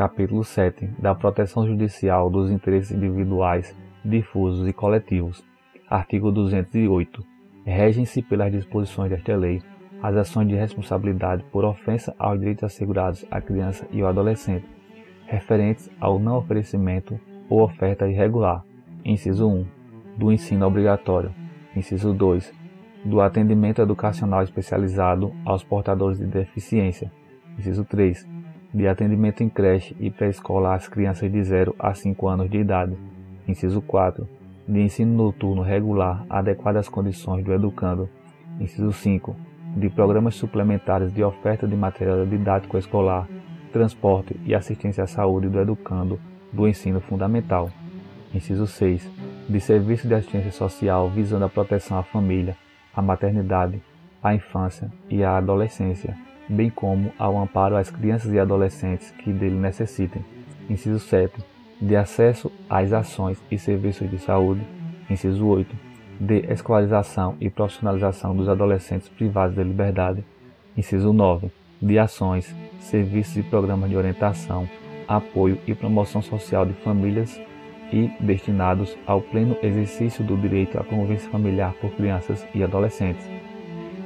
Capítulo 7 da proteção judicial dos interesses individuais, difusos e coletivos. Artigo 208. Regem-se pelas disposições desta lei as ações de responsabilidade por ofensa aos direitos assegurados à criança e ao adolescente, referentes ao não oferecimento ou oferta irregular. Inciso 1. Do ensino obrigatório. Inciso 2. Do atendimento educacional especializado aos portadores de deficiência. Inciso 3. De atendimento em creche e pré-escolar às crianças de 0 a 5 anos de idade. Inciso 4. De ensino noturno regular adequado às condições do educando. Inciso 5. De programas suplementares de oferta de material didático escolar, transporte e assistência à saúde do educando do ensino fundamental. Inciso 6. De serviço de assistência social visando a proteção à família, à maternidade, à infância e à adolescência, bem como ao amparo às crianças e adolescentes que dele necessitem. Inciso 7. De acesso às ações e serviços de saúde. Inciso 8. De escolarização e profissionalização dos adolescentes privados de liberdade. Inciso 9. De ações, serviços e programas de orientação, apoio e promoção social de famílias e destinados ao pleno exercício do direito à convivência familiar por crianças e adolescentes.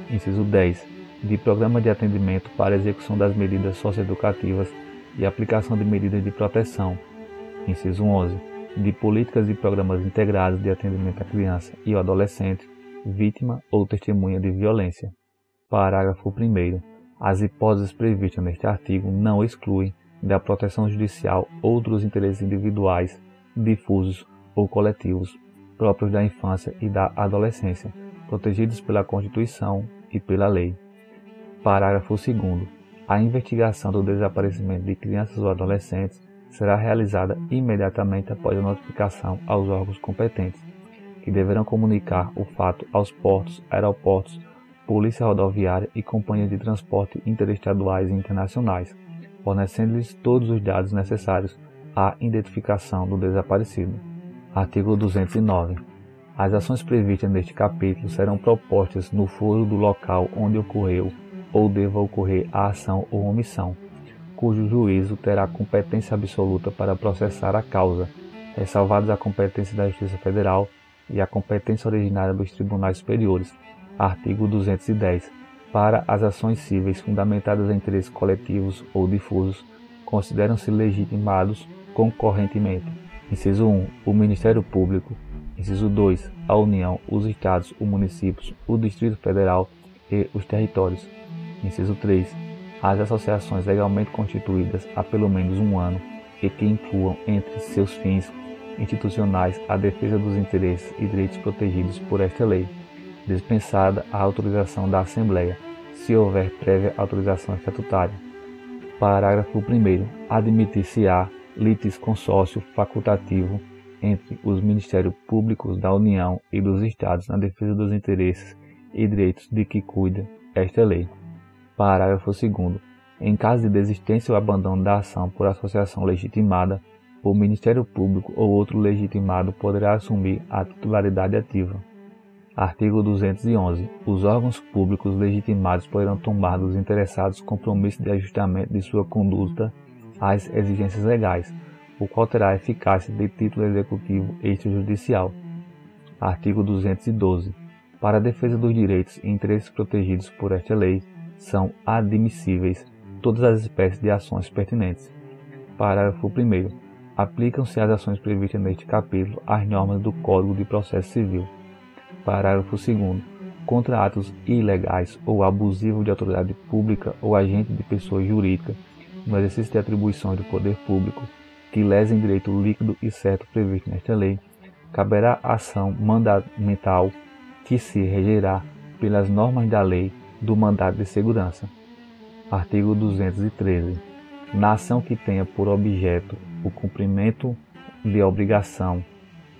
Inciso 10. De programa de atendimento para execução das medidas socioeducativas e aplicação de medidas de proteção. Inciso 11. De políticas e programas integrados de atendimento à criança e ao adolescente, vítima ou testemunha de violência. Parágrafo 1. As hipóteses previstas neste artigo não excluem da proteção judicial outros interesses individuais, difusos ou coletivos, próprios da infância e da adolescência, protegidos pela Constituição e pela lei. Parágrafo 2. A investigação do desaparecimento de crianças ou adolescentes será realizada imediatamente após a notificação aos órgãos competentes, que deverão comunicar o fato aos portos, aeroportos, Polícia Rodoviária e companhias de transporte interestaduais e internacionais, fornecendo-lhes todos os dados necessários à identificação do desaparecido. Artigo 209. As ações previstas neste capítulo serão propostas no foro do local onde ocorreu ou deva ocorrer a ação ou omissão, cujo juízo terá competência absoluta para processar a causa, ressalvadas a competência da Justiça Federal e a competência originária dos tribunais superiores. Artigo 210 para as ações cíveis fundamentadas em interesses coletivos ou difusos, consideram-se legitimados concorrentemente. Inciso 1. O Ministério Público. Inciso 2. A União, os Estados, os municípios, o Distrito Federal e os territórios. Inciso 3. As associações legalmente constituídas há pelo menos um ano e que incluam entre seus fins institucionais a defesa dos interesses e direitos protegidos por esta lei, dispensada a autorização da Assembleia, se houver prévia autorização estatutária. Parágrafo 1. Admitir-se-á litisconsórcio facultativo entre os Ministérios Públicos da União e dos Estados na defesa dos interesses e direitos de que cuida esta lei. Parágrafo 2. Em caso de desistência ou abandono da ação por associação legitimada, o Ministério Público ou outro legitimado poderá assumir a titularidade ativa. Artigo 211. Os órgãos públicos legitimados poderão tomar dos interessados compromisso de ajustamento de sua conduta às exigências legais, o qual terá eficácia de título executivo extrajudicial. Artigo 212. Para a defesa dos direitos e interesses protegidos por esta lei, são admissíveis todas as espécies de ações pertinentes. Parágrafo 1. Aplicam-se às ações previstas neste capítulo as normas do Código de Processo Civil. Parágrafo 2 contra atos ilegais ou abusivos de autoridade pública ou agente de pessoa jurídica no exercício de atribuições do poder público que lesem direito líquido e certo previsto nesta lei, caberá ação mandamental que se regerá pelas normas da lei do mandado de segurança. Artigo 213. Na ação que tenha por objeto o cumprimento de obrigação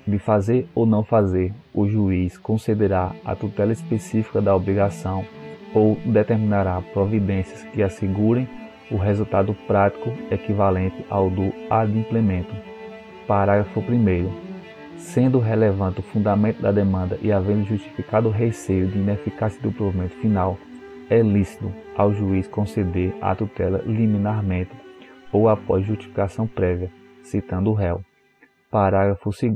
de fazer ou não fazer, o juiz concederá a tutela específica da obrigação ou determinará providências que assegurem o resultado prático equivalente ao do adimplemento. Parágrafo 1. Sendo relevante o fundamento da demanda e havendo justificado o receio de ineficácia do provimento final, é lícito ao juiz conceder a tutela liminarmente ou após justificação prévia, citando o réu. Parágrafo 2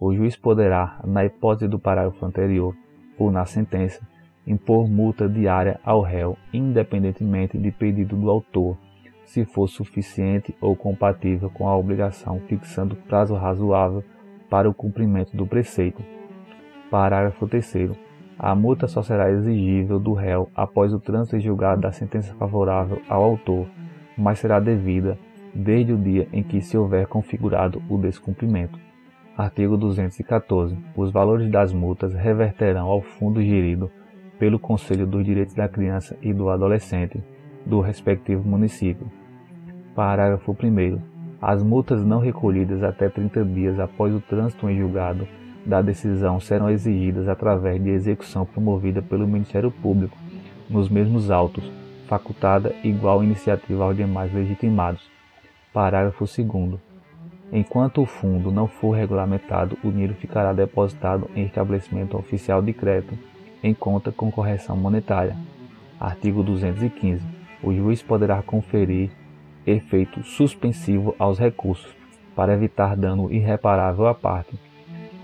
O juiz poderá, na hipótese do parágrafo anterior, ou na sentença, impor multa diária ao réu, independentemente de pedido do autor, se for suficiente ou compatível com a obrigação, fixando prazo razoável para o cumprimento do preceito. Parágrafo 3. A multa só será exigível do réu após o trânsito julgado da sentença favorável ao autor, mas será devida desde o dia em que se houver configurado o descumprimento. Artigo 214. Os valores das multas reverterão ao fundo gerido pelo Conselho dos Direitos da Criança e do Adolescente do respectivo município. Parágrafo 1. As multas não recolhidas até 30 dias após o trânsito em julgado da decisão serão exigidas através de execução promovida pelo Ministério Público nos mesmos autos, facultada igual iniciativa aos demais legitimados. Parágrafo 2. Enquanto o fundo não for regulamentado, o dinheiro ficará depositado em estabelecimento oficial de crédito em conta com correção monetária. Artigo 215. O juiz poderá conferir efeito suspensivo aos recursos para evitar dano irreparável à parte.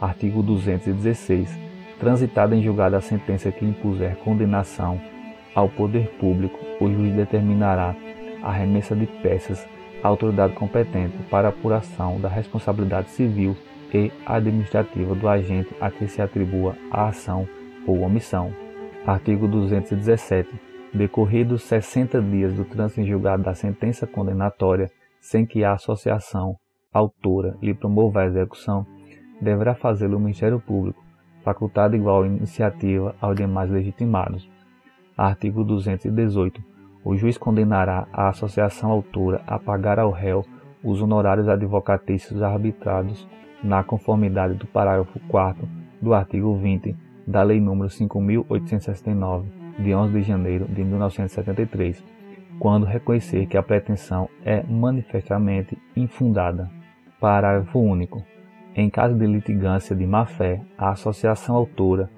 Artigo 216. Transitada em julgada a sentença que impuser condenação ao poder público, o juiz determinará a remessa de peças à autoridade competente para apuração da responsabilidade civil e administrativa do agente a que se atribua a ação ou omissão. Artigo 217. Decorridos 60 dias do trânsito em julgado da sentença condenatória, sem que a associação autora lhe promova a execução, deverá fazê-lo o Ministério Público, facultado igual iniciativa aos demais legitimados. Artigo 218. O juiz condenará a associação autora a pagar ao réu os honorários advocatícios arbitrados na conformidade do parágrafo 4 do artigo 20 da Lei nº 5.869, de 11 de janeiro de 1973, quando reconhecer que a pretensão é manifestamente infundada. Parágrafo único. Em caso de litigância de má-fé, a associação autora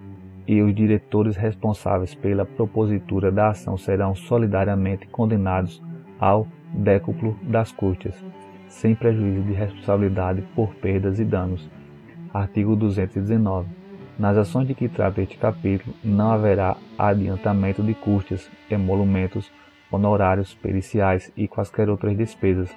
e os diretores responsáveis pela propositura da ação serão solidariamente condenados ao décuplo das custas, sem prejuízo de responsabilidade por perdas e danos. Artigo 219. Nas ações de que trata este capítulo, não haverá adiantamento de custos, emolumentos, honorários, periciais e quaisquer outras despesas.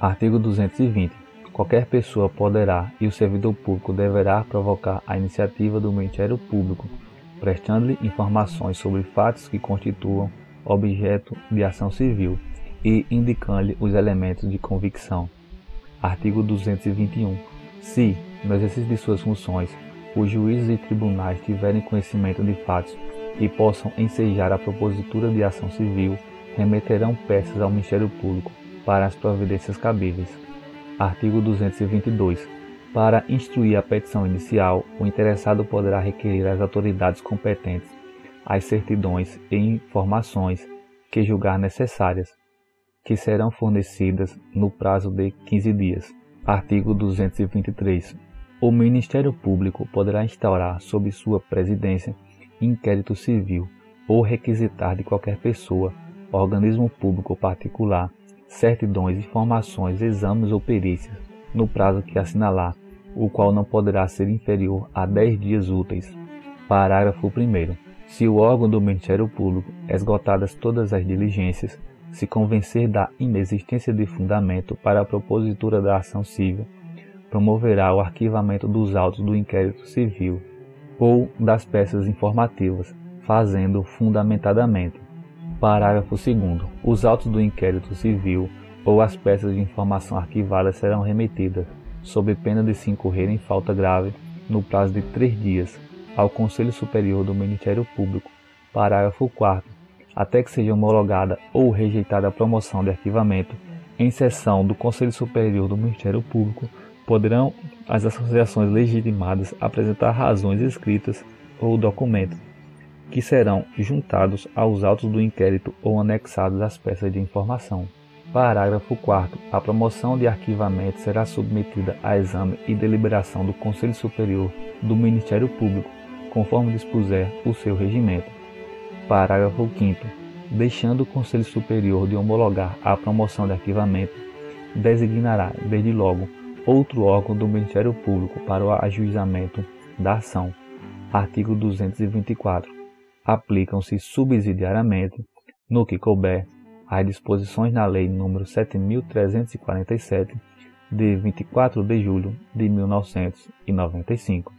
Artigo 220. Qualquer pessoa poderá e o servidor público deverá provocar a iniciativa do Ministério Público, prestando-lhe informações sobre fatos que constituam objeto de ação civil e indicando-lhe os elementos de convicção. Artigo 221. Se, no exercício de suas funções, os juízes e tribunais tiverem conhecimento de fatos e possam ensejar a propositura de ação civil, remeterão peças ao Ministério Público para as providências cabíveis. Artigo 222. Para instruir a petição inicial, o interessado poderá requerer às autoridades competentes as certidões e informações que julgar necessárias, que serão fornecidas no prazo de 15 dias. Artigo 223. O Ministério Público poderá instaurar, sob sua presidência, inquérito civil ou requisitar de qualquer pessoa, organismo público ou particular, certidões, informações, exames ou perícias, no prazo que assinalar, o qual não poderá ser inferior a 10 dias úteis. Parágrafo 1. Se o órgão do Ministério Público, esgotadas todas as diligências, se convencer da inexistência de fundamento para a propositura da ação civil, promoverá o arquivamento dos autos do inquérito civil ou das peças informativas, fazendo fundamentadamente. Parágrafo 2. Os autos do inquérito civil ou as peças de informação arquivadas serão remetidas, sob pena de se incorrer em falta grave, no prazo de três dias, ao Conselho Superior do Ministério Público. Parágrafo 4. Até que seja homologada ou rejeitada a promoção de arquivamento, em sessão do Conselho Superior do Ministério Público, poderão as associações legitimadas apresentar razões escritas ou documentos, que serão juntados aos autos do inquérito ou anexados às peças de informação. Parágrafo 4. A promoção de arquivamento será submetida a exame e deliberação do Conselho Superior do Ministério Público, conforme dispuser o seu regimento. Parágrafo 5. deixando o Conselho Superior de homologar a promoção de arquivamento, designará, desde logo, outro órgão do Ministério Público para o ajuizamento da ação. Artigo 224. Aplicam-se subsidiariamente, no que couber, as disposições na Lei nº 7.347, de 24 de julho de 1995.